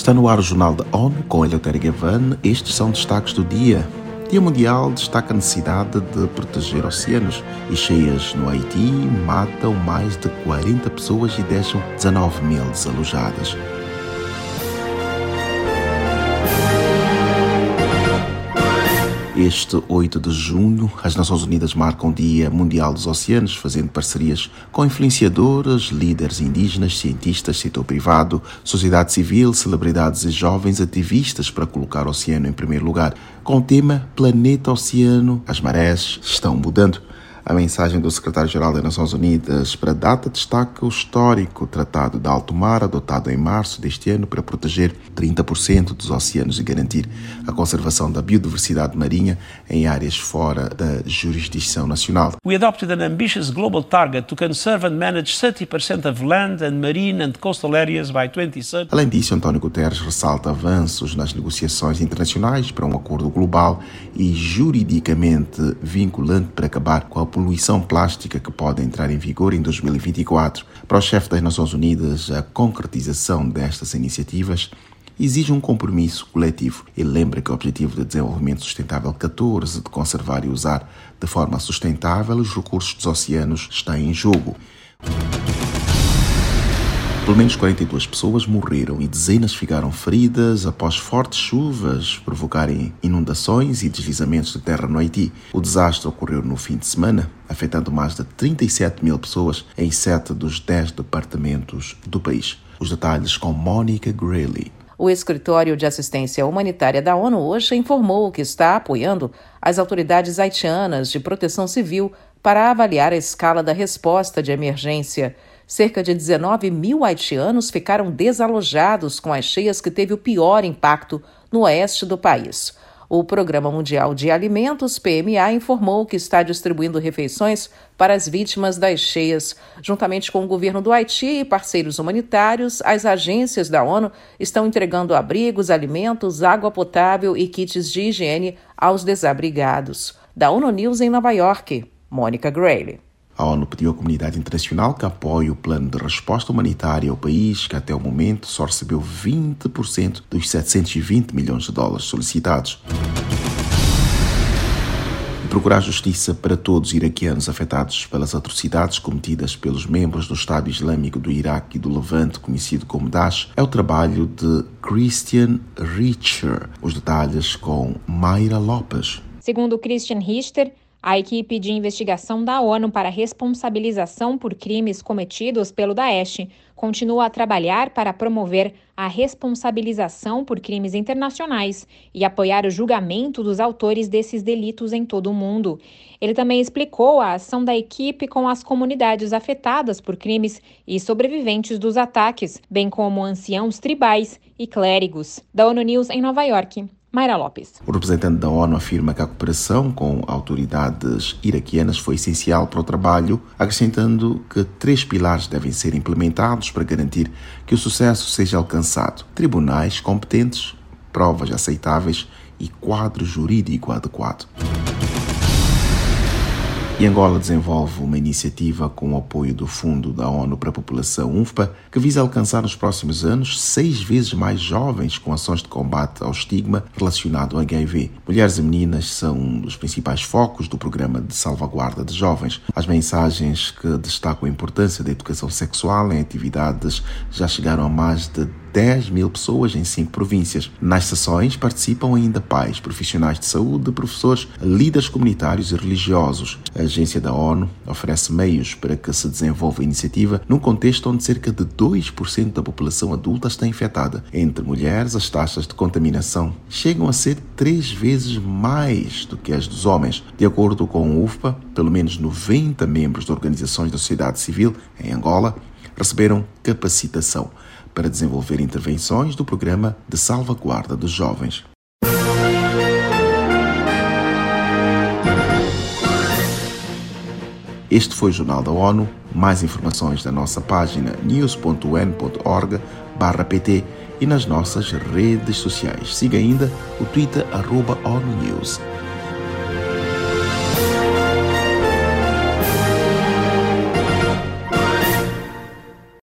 Está no ar o Jornal da ONU com Eleutério Gavan. Estes são destaques do dia. Dia Mundial destaca a necessidade de proteger oceanos e cheias no Haiti matam mais de 40 pessoas e deixam 19 mil desalojadas. Este 8 de junho, as Nações Unidas marcam o Dia Mundial dos Oceanos, fazendo parcerias com influenciadores, líderes indígenas, cientistas, setor privado, sociedade civil, celebridades e jovens ativistas para colocar o oceano em primeiro lugar. Com o tema Planeta Oceano, as marés estão mudando. A mensagem do secretário-geral das Nações Unidas para a data destaca o histórico Tratado de Alto Mar, adotado em março deste ano para proteger 30% dos oceanos e garantir a conservação da biodiversidade marinha em áreas fora da jurisdição nacional. We adopted an ambitious global target to conserve and manage 30% of land and marine and coastal areas by 2030. Além disso, António Guterres ressalta avanços nas negociações internacionais para um acordo global e juridicamente vinculante para acabar com a poluição plástica que pode entrar em vigor em 2024. Para o chefe das Nações Unidas, a concretização destas iniciativas exige um compromisso coletivo. Ele lembra que o Objetivo de Desenvolvimento Sustentável 14 de conservar e usar de forma sustentável os recursos dos oceanos está em jogo. Pelo menos 42 pessoas morreram e dezenas ficaram feridas após fortes chuvas provocarem inundações e deslizamentos de terra no Haiti. O desastre ocorreu no fim de semana, afetando mais de 37 mil pessoas em sete dos dez departamentos do país. Os detalhes com Monica Grayley. O Escritório de Assistência Humanitária da ONU hoje informou que está apoiando as autoridades haitianas de proteção civil para avaliar a escala da resposta de emergência. Cerca de 19 mil haitianos ficaram desalojados com as cheias que teve o pior impacto no oeste do país. O Programa Mundial de Alimentos, PMA, informou que está distribuindo refeições para as vítimas das cheias. Juntamente com o governo do Haiti e parceiros humanitários, as agências da ONU estão entregando abrigos, alimentos, água potável e kits de higiene aos desabrigados. Da ONU News em Nova York, Mônica Grayley. A ONU pediu à comunidade internacional que apoie o plano de resposta humanitária ao país, que até o momento só recebeu 20% dos 720 milhões de dólares solicitados. Procurar justiça para todos os iraquianos afetados pelas atrocidades cometidas pelos membros do Estado Islâmico do Iraque e do Levante, conhecido como Daesh, é o trabalho de Christian Richter. Os detalhes com Mayra Lopes. Segundo Christian Richter, a equipe de investigação da ONU para responsabilização por crimes cometidos pelo Daesh continua a trabalhar para promover a responsabilização por crimes internacionais e apoiar o julgamento dos autores desses delitos em todo o mundo. Ele também explicou a ação da equipe com as comunidades afetadas por crimes e sobreviventes dos ataques, bem como anciãos tribais e clérigos. Da ONU News em Nova York. Mayra Lopes. O representante da ONU afirma que a cooperação com autoridades iraquianas foi essencial para o trabalho, acrescentando que três pilares devem ser implementados para garantir que o sucesso seja alcançado: tribunais competentes, provas aceitáveis e quadro jurídico adequado. E Angola desenvolve uma iniciativa com o apoio do Fundo da ONU para a População, UNFPA, que visa alcançar nos próximos anos seis vezes mais jovens com ações de combate ao estigma relacionado ao HIV. Mulheres e meninas são um dos principais focos do programa de salvaguarda de jovens. As mensagens que destacam a importância da educação sexual em atividades já chegaram a mais de 10 mil pessoas em cinco províncias. Nas sessões participam ainda pais, profissionais de saúde, professores, líderes comunitários e religiosos. A agência da ONU oferece meios para que se desenvolva a iniciativa num contexto onde cerca de 2% da população adulta está infectada. Entre mulheres, as taxas de contaminação chegam a ser três vezes mais do que as dos homens. De acordo com o UFPA, pelo menos 90 membros de organizações da sociedade civil em Angola receberam capacitação para desenvolver intervenções do Programa de Salvaguarda dos Jovens. Este foi o Jornal da ONU. Mais informações na nossa página news.un.org/pt e nas nossas redes sociais. Siga ainda o Twitter arroba ONU News.